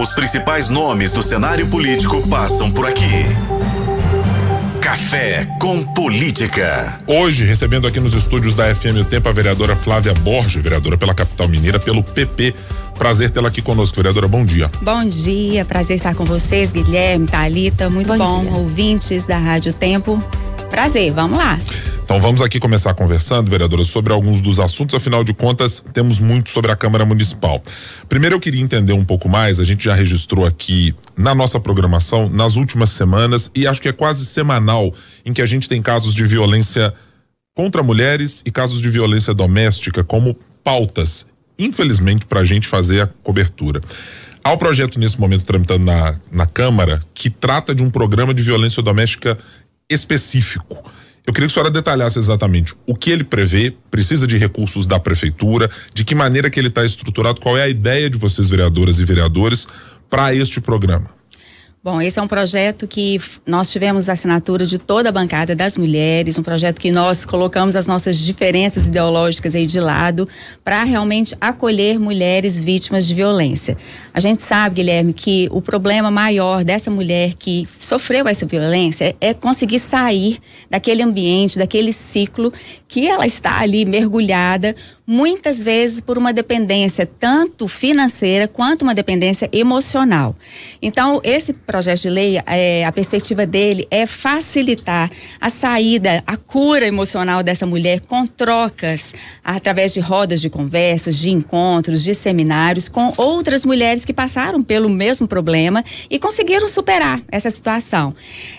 Os principais nomes do cenário político passam por aqui. Café com Política. Hoje, recebendo aqui nos estúdios da FM o Tempo a vereadora Flávia Borges, vereadora pela capital mineira, pelo PP. Prazer tê-la aqui conosco, vereadora. Bom dia. Bom dia, prazer estar com vocês, Guilherme, Talita, muito bom, bom ouvintes da Rádio Tempo. Prazer, vamos lá. Então vamos aqui começar conversando, vereadora, sobre alguns dos assuntos, afinal de contas, temos muito sobre a Câmara Municipal. Primeiro eu queria entender um pouco mais, a gente já registrou aqui na nossa programação, nas últimas semanas, e acho que é quase semanal, em que a gente tem casos de violência contra mulheres e casos de violência doméstica como pautas, infelizmente, para a gente fazer a cobertura. Há um projeto nesse momento tramitando na, na Câmara que trata de um programa de violência doméstica específico. Eu queria que a senhora detalhasse exatamente o que ele prevê, precisa de recursos da prefeitura, de que maneira que ele está estruturado, qual é a ideia de vocês, vereadoras e vereadores, para este programa. Bom, esse é um projeto que nós tivemos assinatura de toda a bancada das mulheres, um projeto que nós colocamos as nossas diferenças ideológicas aí de lado para realmente acolher mulheres vítimas de violência. A gente sabe, Guilherme, que o problema maior dessa mulher que sofreu essa violência é conseguir sair daquele ambiente, daquele ciclo que ela está ali mergulhada muitas vezes por uma dependência tanto financeira quanto uma dependência emocional. Então, esse projeto de lei, é, a perspectiva dele é facilitar a saída, a cura emocional dessa mulher com trocas através de rodas de conversas, de encontros, de seminários com outras mulheres que passaram pelo mesmo problema e conseguiram superar essa situação.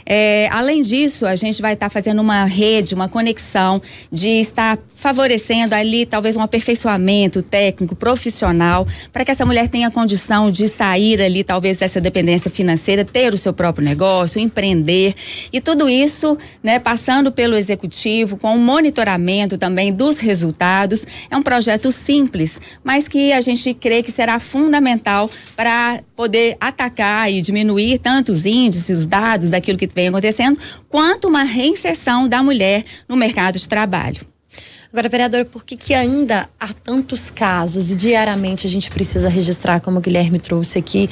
É, além disso, a gente vai estar tá fazendo uma rede, uma conexão de estar favorecendo ali talvez um aperfeiçoamento técnico, profissional, para que essa mulher tenha condição de sair ali talvez dessa dependência financeira, ter o seu próprio negócio, empreender e tudo isso, né, passando pelo executivo com um monitoramento também dos resultados. É um projeto simples, mas que a gente crê que será fundamental para poder atacar e diminuir tanto os índices, os dados daquilo que vem acontecendo, quanto uma reinserção da mulher no mercado de trabalho. Agora, vereadora, por que, que ainda há tantos casos e diariamente a gente precisa registrar, como o Guilherme trouxe aqui,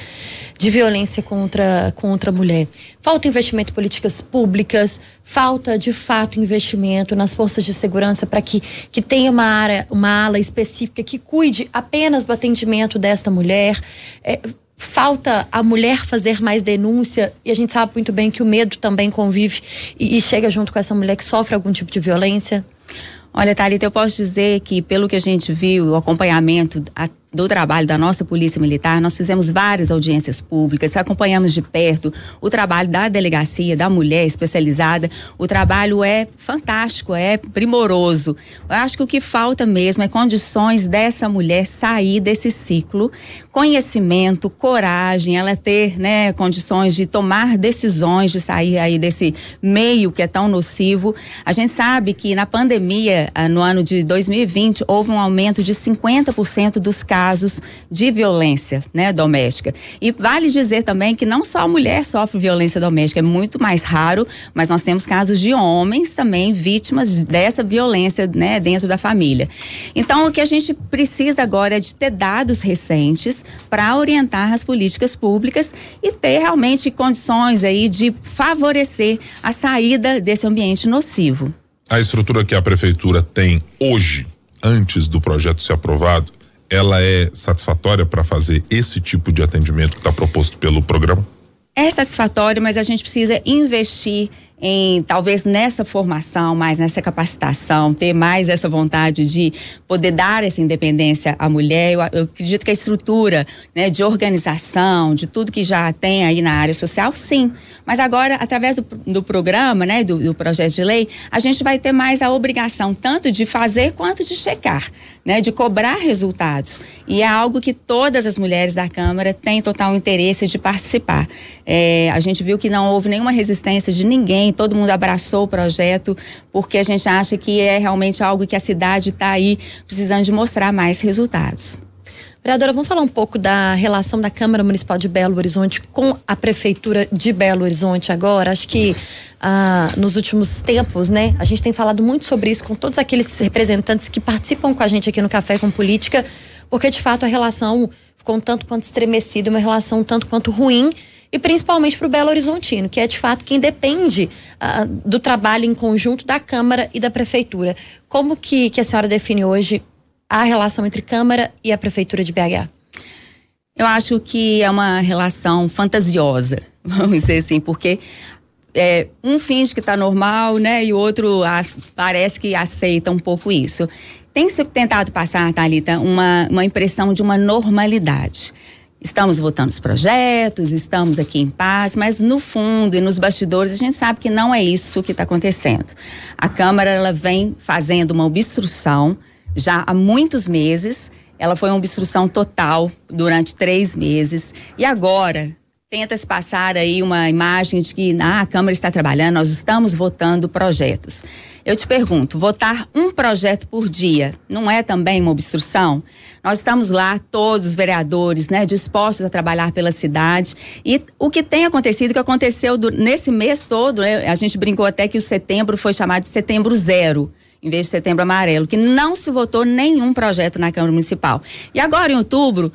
de violência contra, contra a mulher? Falta investimento em políticas públicas, falta de fato investimento nas forças de segurança para que, que tenha uma área, uma ala específica que cuide apenas do atendimento desta mulher. É, falta a mulher fazer mais denúncia e a gente sabe muito bem que o medo também convive e, e chega junto com essa mulher que sofre algum tipo de violência. Olha, Thalita, eu posso dizer que, pelo que a gente viu, o acompanhamento do trabalho da nossa Polícia Militar, nós fizemos várias audiências públicas, acompanhamos de perto o trabalho da delegacia, da mulher especializada. O trabalho é fantástico, é primoroso. Eu acho que o que falta mesmo é condições dessa mulher sair desse ciclo, conhecimento, coragem, ela ter, né, condições de tomar decisões, de sair aí desse meio que é tão nocivo. A gente sabe que na pandemia, ah, no ano de 2020, houve um aumento de 50% dos casos casos de violência né, doméstica. E vale dizer também que não só a mulher sofre violência doméstica, é muito mais raro, mas nós temos casos de homens também vítimas dessa violência né, dentro da família. Então, o que a gente precisa agora é de ter dados recentes para orientar as políticas públicas e ter realmente condições aí de favorecer a saída desse ambiente nocivo. A estrutura que a prefeitura tem hoje, antes do projeto ser aprovado, ela é satisfatória para fazer esse tipo de atendimento que está proposto pelo programa? É satisfatório, mas a gente precisa investir em talvez nessa formação, mais nessa capacitação, ter mais essa vontade de poder dar essa independência à mulher. Eu, eu acredito que a estrutura né, de organização, de tudo que já tem aí na área social, sim. Mas agora, através do, do programa, né, do, do, projeto de lei, a gente vai ter mais a obrigação tanto de fazer quanto de checar, né, de cobrar resultados. E é algo que todas as mulheres da Câmara têm total interesse de participar. É, a gente viu que não houve nenhuma resistência de ninguém todo mundo abraçou o projeto, porque a gente acha que é realmente algo que a cidade está aí precisando de mostrar mais resultados. Vereadora, vamos falar um pouco da relação da Câmara Municipal de Belo Horizonte com a Prefeitura de Belo Horizonte agora. Acho que ah, nos últimos tempos, né, a gente tem falado muito sobre isso com todos aqueles representantes que participam com a gente aqui no Café com Política, porque de fato a relação ficou um tanto quanto estremecida, uma relação um tanto quanto ruim e principalmente para o Belo Horizontino, que é de fato quem depende uh, do trabalho em conjunto da Câmara e da Prefeitura. Como que, que a senhora define hoje a relação entre Câmara e a Prefeitura de BH? Eu acho que é uma relação fantasiosa, vamos dizer assim, porque é, um finge que está normal, né, e o outro a, parece que aceita um pouco isso. Tem se tentado passar, Thalita, uma, uma impressão de uma normalidade. Estamos votando os projetos, estamos aqui em paz, mas no fundo e nos bastidores a gente sabe que não é isso que está acontecendo. A Câmara ela vem fazendo uma obstrução já há muitos meses. Ela foi uma obstrução total durante três meses e agora tenta-se passar aí uma imagem de que ah, a Câmara está trabalhando, nós estamos votando projetos. Eu te pergunto, votar um projeto por dia não é também uma obstrução? Nós estamos lá, todos os vereadores, né, dispostos a trabalhar pela cidade. E o que tem acontecido, que aconteceu do, nesse mês todo, né, a gente brincou até que o setembro foi chamado de setembro zero em vez de setembro amarelo, que não se votou nenhum projeto na Câmara Municipal. E agora, em outubro,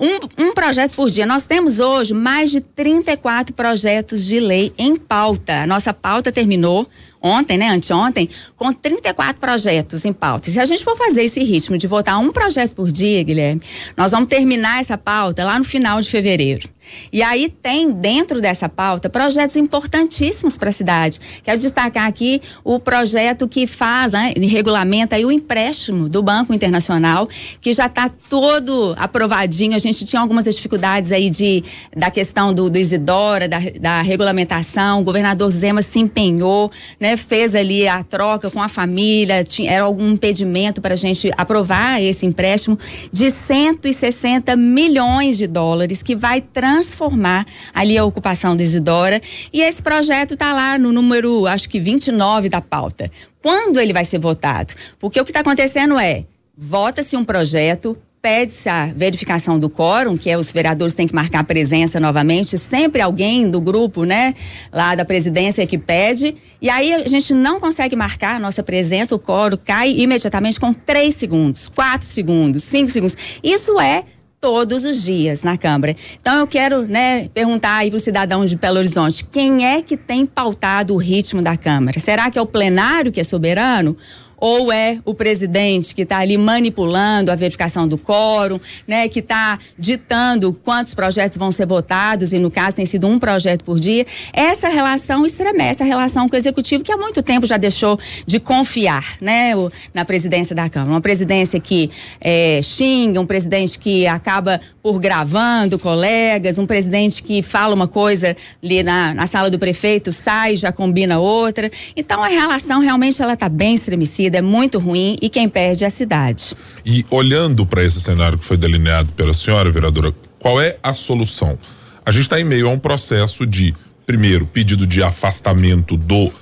um, um, projeto por dia. Nós temos hoje mais de 34 projetos de lei em pauta. A nossa pauta terminou ontem, né, anteontem, com 34 projetos em pauta. Se a gente for fazer esse ritmo de votar um projeto por dia, Guilherme, nós vamos terminar essa pauta lá no final de fevereiro. E aí tem dentro dessa pauta projetos importantíssimos para a cidade. Quero destacar aqui o projeto que faz, né, regulamenta o empréstimo do Banco Internacional, que já está todo aprovadinho. A gente tinha algumas dificuldades aí de, da questão do, do Isidora, da, da regulamentação. O governador Zema se empenhou, né, fez ali a troca com a família, tinha, era algum impedimento para a gente aprovar esse empréstimo de 160 milhões de dólares que vai trans transformar ali a ocupação do Isidora. E esse projeto está lá no número, acho que 29 da pauta. Quando ele vai ser votado? Porque o que está acontecendo é, vota-se um projeto, pede-se a verificação do quórum, que é os vereadores têm que marcar presença novamente, sempre alguém do grupo, né, lá da presidência que pede, e aí a gente não consegue marcar a nossa presença, o quórum cai imediatamente com três segundos, quatro segundos, cinco segundos. Isso é todos os dias na Câmara. Então eu quero, né, perguntar aí para o cidadão de Belo Horizonte, quem é que tem pautado o ritmo da Câmara? Será que é o plenário que é soberano? Ou é o presidente que está ali manipulando a verificação do quórum, né, que está ditando quantos projetos vão ser votados, e no caso tem sido um projeto por dia. Essa relação estremece a relação com o executivo, que há muito tempo já deixou de confiar né, na presidência da Câmara. Uma presidência que é, xinga, um presidente que acaba por gravando colegas, um presidente que fala uma coisa ali na, na sala do prefeito, sai, já combina outra. Então a relação realmente ela está bem estremecida é muito ruim e quem perde é a cidade. E olhando para esse cenário que foi delineado pela senhora, vereadora, qual é a solução? A gente está em meio a um processo de, primeiro, pedido de afastamento do uh,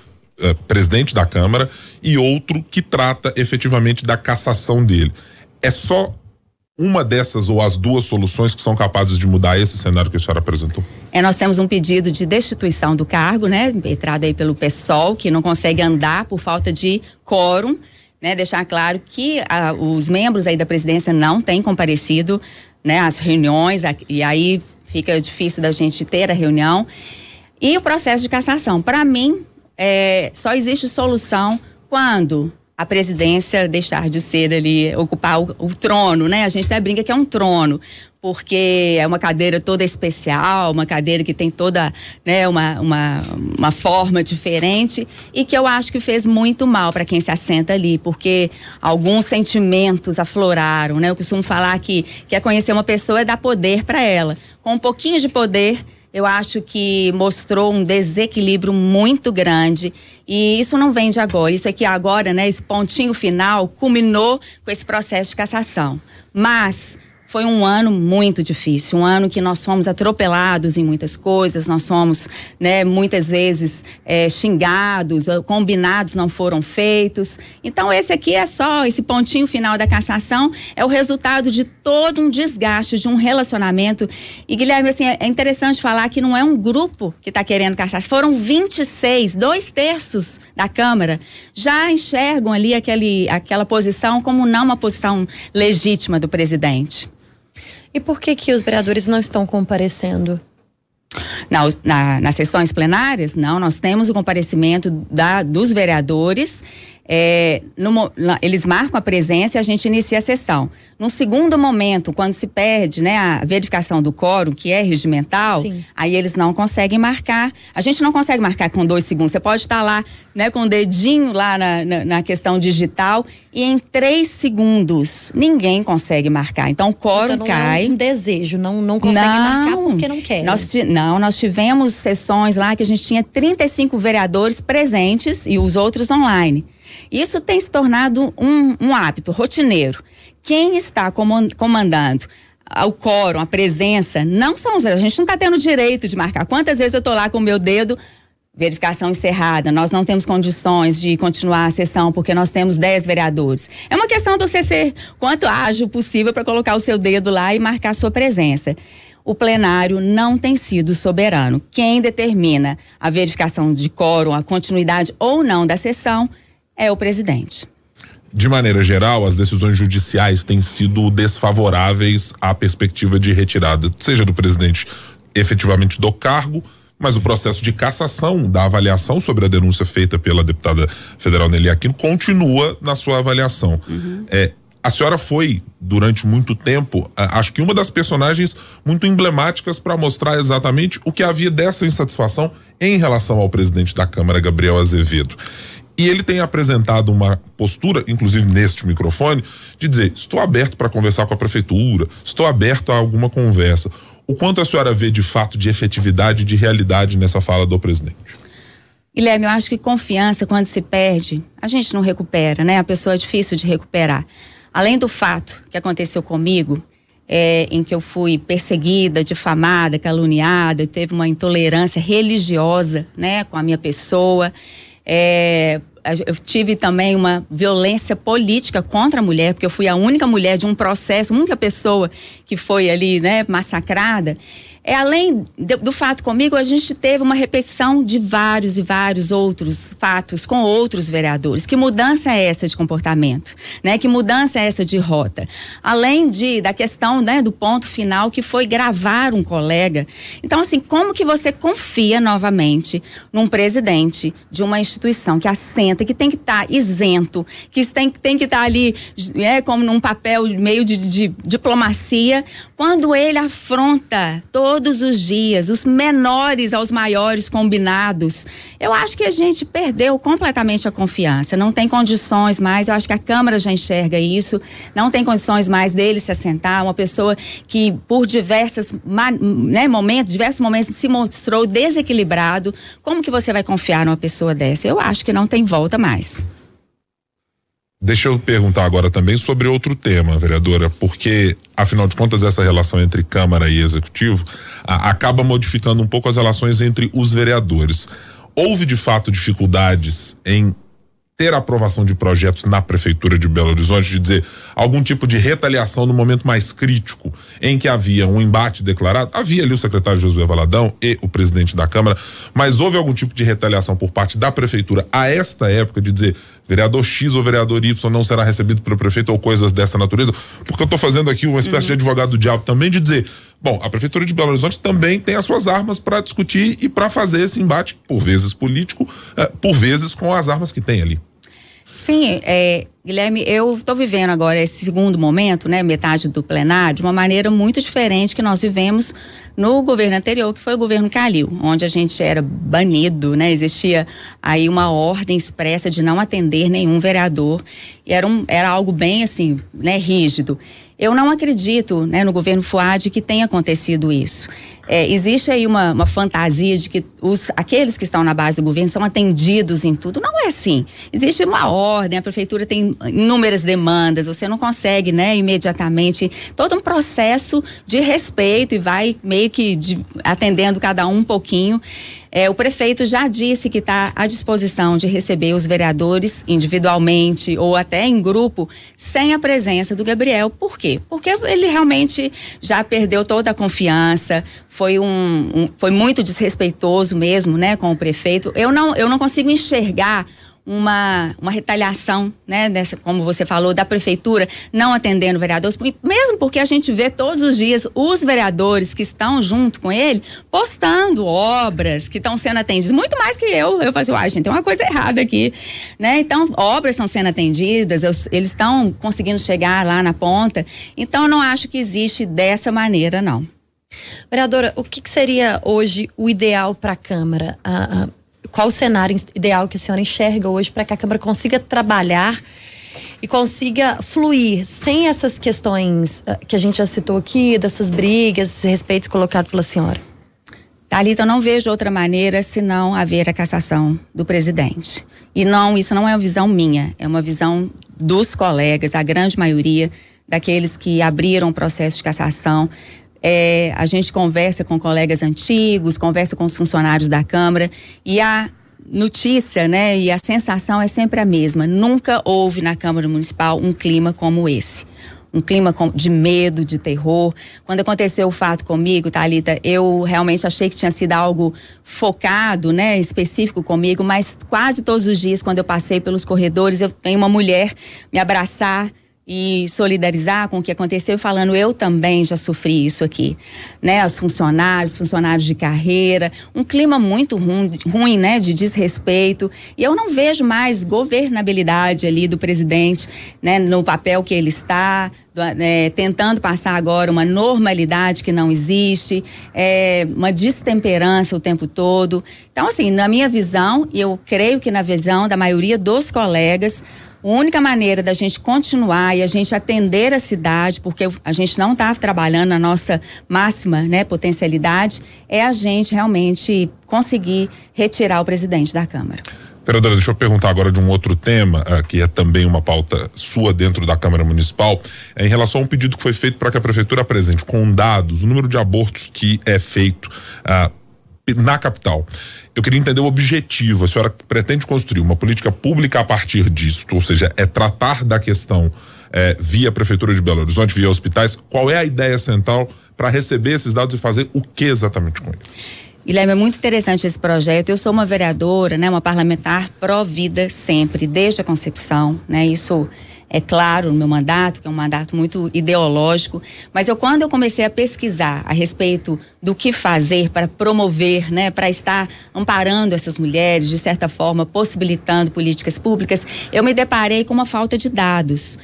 presidente da Câmara e outro que trata efetivamente da cassação dele. É só uma dessas ou as duas soluções que são capazes de mudar esse cenário que a senhora apresentou? É, nós temos um pedido de destituição do cargo, né, entrado aí pelo PSOL, que não consegue andar por falta de quórum, né, deixar claro que ah, os membros aí da presidência não têm comparecido, né, às reuniões, e aí fica difícil da gente ter a reunião. E o processo de cassação, para mim, é, só existe solução quando a presidência deixar de ser ali, ocupar o, o, trono, né? A gente até brinca que é um trono, porque é uma cadeira toda especial, uma cadeira que tem toda, né, uma, uma, uma forma diferente e que eu acho que fez muito mal para quem se assenta ali, porque alguns sentimentos afloraram, né? Eu costumo falar que quer conhecer uma pessoa é dar poder para ela. Com um pouquinho de poder, eu acho que mostrou um desequilíbrio muito grande e isso não vem de agora. Isso aqui agora, né, esse pontinho final culminou com esse processo de cassação. Mas foi um ano muito difícil, um ano que nós fomos atropelados em muitas coisas, nós fomos, né, muitas vezes é, xingados, combinados não foram feitos. Então esse aqui é só esse pontinho final da cassação é o resultado de todo um desgaste de um relacionamento. E Guilherme, assim, é interessante falar que não é um grupo que está querendo caçar, foram 26, dois terços da Câmara já enxergam ali aquele, aquela posição como não uma posição legítima do presidente. E por que que os vereadores não estão comparecendo? Na, na, nas sessões plenárias, não, nós temos o comparecimento da, dos vereadores é, no, eles marcam a presença e a gente inicia a sessão. No segundo momento, quando se perde né, a verificação do quórum, que é regimental, Sim. aí eles não conseguem marcar. A gente não consegue marcar com dois segundos. Você pode estar lá né, com o dedinho lá na, na, na questão digital e em três segundos ninguém consegue marcar. Então o quórum então, não cai. É um desejo, não, não consegue não, marcar porque não quer. Nós, não, nós tivemos sessões lá que a gente tinha 35 vereadores presentes e os outros online. Isso tem se tornado um, um hábito rotineiro. Quem está comandando o quórum, a presença, não são os. A gente não está tendo direito de marcar. Quantas vezes eu estou lá com o meu dedo, verificação encerrada, nós não temos condições de continuar a sessão porque nós temos 10 vereadores. É uma questão de você ser quanto ágil possível para colocar o seu dedo lá e marcar a sua presença. O plenário não tem sido soberano. Quem determina a verificação de quórum, a continuidade ou não da sessão é o presidente. De maneira geral, as decisões judiciais têm sido desfavoráveis à perspectiva de retirada, seja do presidente efetivamente do cargo, mas o processo de cassação da avaliação sobre a denúncia feita pela deputada federal Nelly Aquino continua na sua avaliação. Uhum. É, a senhora foi, durante muito tempo, acho que uma das personagens muito emblemáticas para mostrar exatamente o que havia dessa insatisfação em relação ao presidente da Câmara, Gabriel Azevedo. E ele tem apresentado uma postura, inclusive neste microfone, de dizer: estou aberto para conversar com a prefeitura, estou aberto a alguma conversa. O quanto a senhora vê de fato de efetividade, de realidade nessa fala do presidente? Guilherme, eu acho que confiança, quando se perde, a gente não recupera, né? A pessoa é difícil de recuperar. Além do fato que aconteceu comigo, é, em que eu fui perseguida, difamada, caluniada, teve uma intolerância religiosa, né, com a minha pessoa. É, eu tive também uma violência política contra a mulher, porque eu fui a única mulher de um processo, única pessoa que foi ali, né, massacrada. É além de, do fato comigo, a gente teve uma repetição de vários e vários outros fatos com outros vereadores. Que mudança é essa de comportamento, né? Que mudança é essa de rota? Além de da questão, né, do ponto final que foi gravar um colega. Então, assim, como que você confia novamente num presidente de uma instituição que assenta, que tem que estar tá isento, que tem, tem que estar tá ali, é, como num papel meio de, de, de diplomacia, quando ele afronta todo todos os dias, os menores aos maiores combinados. Eu acho que a gente perdeu completamente a confiança. Não tem condições mais. Eu acho que a Câmara já enxerga isso. Não tem condições mais dele se assentar. Uma pessoa que, por diversos né, momentos, diversos momentos, se mostrou desequilibrado. Como que você vai confiar numa pessoa dessa? Eu acho que não tem volta mais. Deixa eu perguntar agora também sobre outro tema, vereadora, porque, afinal de contas, essa relação entre Câmara e Executivo a, acaba modificando um pouco as relações entre os vereadores. Houve, de fato, dificuldades em ter aprovação de projetos na prefeitura de Belo Horizonte, de dizer algum tipo de retaliação no momento mais crítico em que havia um embate declarado, havia ali o secretário Josué Valadão e o presidente da Câmara, mas houve algum tipo de retaliação por parte da prefeitura a esta época de dizer vereador X ou vereador Y não será recebido pelo prefeito ou coisas dessa natureza, porque eu estou fazendo aqui uma espécie uhum. de advogado do diabo também de dizer Bom, a Prefeitura de Belo Horizonte também tem as suas armas para discutir e para fazer esse embate, por vezes político, eh, por vezes com as armas que tem ali. Sim, é, Guilherme, eu estou vivendo agora esse segundo momento, né, metade do plenário, de uma maneira muito diferente que nós vivemos no governo anterior, que foi o governo Calil, onde a gente era banido, né, existia aí uma ordem expressa de não atender nenhum vereador, e era, um, era algo bem assim, né, rígido. Eu não acredito né, no governo Fuad que tenha acontecido isso. É, existe aí uma, uma, fantasia de que os, aqueles que estão na base do governo são atendidos em tudo. Não é assim. Existe uma ordem, a prefeitura tem inúmeras demandas, você não consegue, né, imediatamente. Todo um processo de respeito e vai meio que de, atendendo cada um um pouquinho. É, o prefeito já disse que está à disposição de receber os vereadores individualmente ou até em grupo, sem a presença do Gabriel. Por quê? Porque ele realmente já perdeu toda a confiança, foi, um, um foi muito desrespeitoso mesmo, né, com o prefeito. Eu não, eu não consigo enxergar uma, uma retaliação, né, dessa, como você falou, da prefeitura não atendendo vereadores, mesmo porque a gente vê todos os dias os vereadores que estão junto com ele postando obras que estão sendo atendidas, muito mais que eu. Eu falo assim, uai, gente, tem uma coisa errada aqui, né? Então, obras estão sendo atendidas, eu, eles estão conseguindo chegar lá na ponta. Então, não acho que existe dessa maneira, não. Vereadora, o que, que seria hoje o ideal para a Câmara? Qual o cenário ideal que a senhora enxerga hoje para que a Câmara consiga trabalhar e consiga fluir sem essas questões uh, que a gente já citou aqui, dessas brigas, esses respeitos colocados pela senhora? Thalita, eu não vejo outra maneira senão haver a cassação do presidente. E não, isso não é uma visão minha, é uma visão dos colegas, a grande maioria daqueles que abriram o processo de cassação. É, a gente conversa com colegas antigos, conversa com os funcionários da Câmara e a notícia, né, e a sensação é sempre a mesma. Nunca houve na Câmara Municipal um clima como esse. Um clima de medo, de terror. Quando aconteceu o fato comigo, Thalita, eu realmente achei que tinha sido algo focado, né, específico comigo, mas quase todos os dias, quando eu passei pelos corredores, eu tenho uma mulher me abraçar, e solidarizar com o que aconteceu, falando eu também já sofri isso aqui, né? Os funcionários, funcionários de carreira, um clima muito ruim, ruim, né? De desrespeito e eu não vejo mais governabilidade ali do presidente, né? No papel que ele está, é, tentando passar agora uma normalidade que não existe, é, uma destemperança o tempo todo. Então, assim, na minha visão, e eu creio que na visão da maioria dos colegas, a única maneira da gente continuar e a gente atender a cidade, porque a gente não está trabalhando na nossa máxima né, potencialidade, é a gente realmente conseguir retirar o presidente da Câmara. Vereadora, deixa eu perguntar agora de um outro tema, uh, que é também uma pauta sua dentro da Câmara Municipal, é em relação a um pedido que foi feito para que a Prefeitura apresente com dados o número de abortos que é feito uh, na capital. Eu queria entender o objetivo. A senhora pretende construir uma política pública a partir disso, ou seja, é tratar da questão é, via Prefeitura de Belo Horizonte, via hospitais. Qual é a ideia central para receber esses dados e fazer o que exatamente com eles? Guilherme, é muito interessante esse projeto. Eu sou uma vereadora, né, uma parlamentar pró-vida sempre, desde a concepção, né? Isso é claro, no meu mandato, que é um mandato muito ideológico, mas eu quando eu comecei a pesquisar a respeito do que fazer para promover, né, para estar amparando essas mulheres, de certa forma, possibilitando políticas públicas, eu me deparei com uma falta de dados.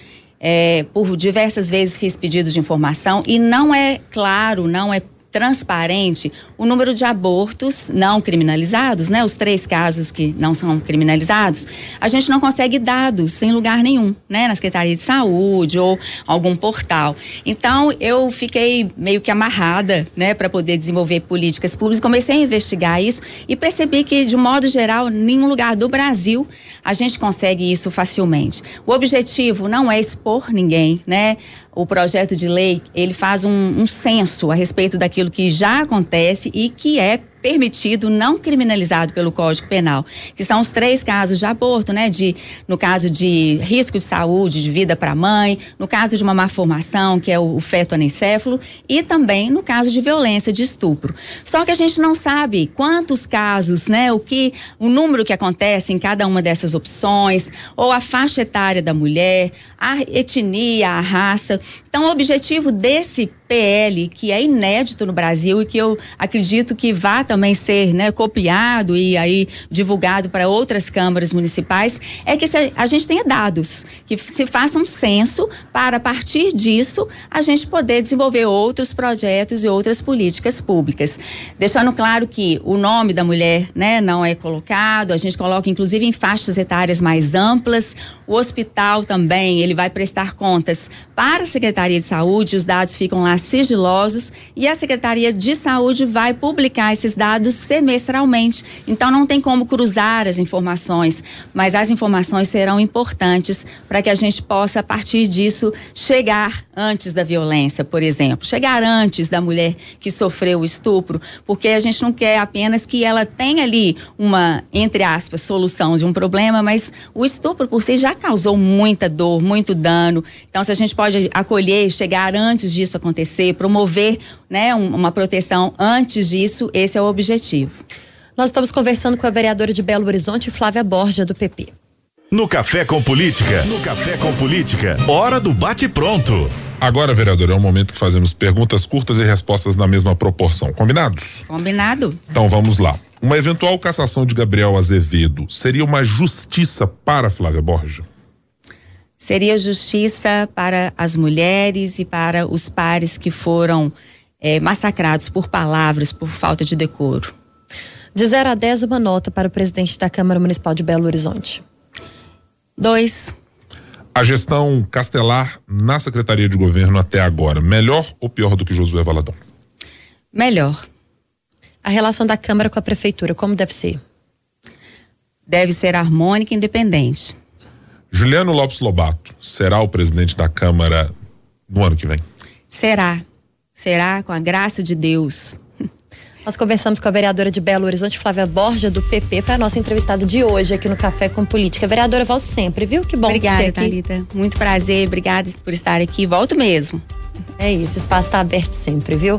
É, por diversas vezes fiz pedidos de informação e não é claro, não é transparente o número de abortos não criminalizados, né? Os três casos que não são criminalizados, a gente não consegue dados em lugar nenhum, né? Na Secretaria de Saúde ou algum portal. Então, eu fiquei meio que amarrada, né, para poder desenvolver políticas públicas, comecei a investigar isso e percebi que, de modo geral, nenhum lugar do Brasil a gente consegue isso facilmente. O objetivo não é expor ninguém, né? O projeto de lei ele faz um, um censo a respeito daquilo que já acontece e que é permitido, não criminalizado pelo Código Penal, que são os três casos de aborto, né? De, no caso de risco de saúde, de vida para a mãe, no caso de uma malformação, que é o, o feto anencéfalo, e também no caso de violência de estupro. Só que a gente não sabe quantos casos, né? O que, o número que acontece em cada uma dessas opções, ou a faixa etária da mulher, a etnia, a raça. Então, o objetivo desse PL, que é inédito no Brasil e que eu acredito que vá também ser né, copiado e aí divulgado para outras câmaras municipais, é que a gente tenha dados, que se faça um censo para, a partir disso, a gente poder desenvolver outros projetos e outras políticas públicas. Deixando claro que o nome da mulher né, não é colocado, a gente coloca inclusive em faixas etárias mais amplas, o hospital também, ele vai prestar contas para a Secretaria de Saúde, os dados ficam lá sigilosos e a Secretaria de Saúde vai publicar esses dados semestralmente. Então não tem como cruzar as informações, mas as informações serão importantes para que a gente possa, a partir disso, chegar antes da violência, por exemplo, chegar antes da mulher que sofreu o estupro, porque a gente não quer apenas que ela tenha ali uma, entre aspas, solução de um problema, mas o estupro por si já causou muita dor, muito dano. Então, se a gente pode acolher, chegar antes disso acontecer, promover né, uma proteção antes disso, esse é o objetivo. Nós estamos conversando com a vereadora de Belo Horizonte, Flávia Borja, do PP. No Café com Política. No Café com Política. Hora do bate-pronto. Agora, vereador, é o momento que fazemos perguntas curtas e respostas na mesma proporção. Combinados? Combinado. Então vamos lá. Uma eventual cassação de Gabriel Azevedo seria uma justiça para Flávia Borja? Seria justiça para as mulheres e para os pares que foram é, massacrados por palavras, por falta de decoro. De 0 a 10, uma nota para o presidente da Câmara Municipal de Belo Horizonte. Dois. A gestão Castelar na Secretaria de Governo até agora, melhor ou pior do que Josué Valadão? Melhor. A relação da Câmara com a Prefeitura, como deve ser? Deve ser harmônica e independente. Juliano Lopes Lobato será o presidente da Câmara no ano que vem? Será. Será com a graça de Deus. Nós conversamos com a vereadora de Belo Horizonte, Flávia Borja, do PP. Foi a nossa entrevistada de hoje aqui no Café com Política. Vereadora, volte sempre, viu? Que bom Obrigada, te ter aqui. Thalita. Muito prazer, obrigada por estar aqui. Volto mesmo. É isso, o espaço está aberto sempre, viu?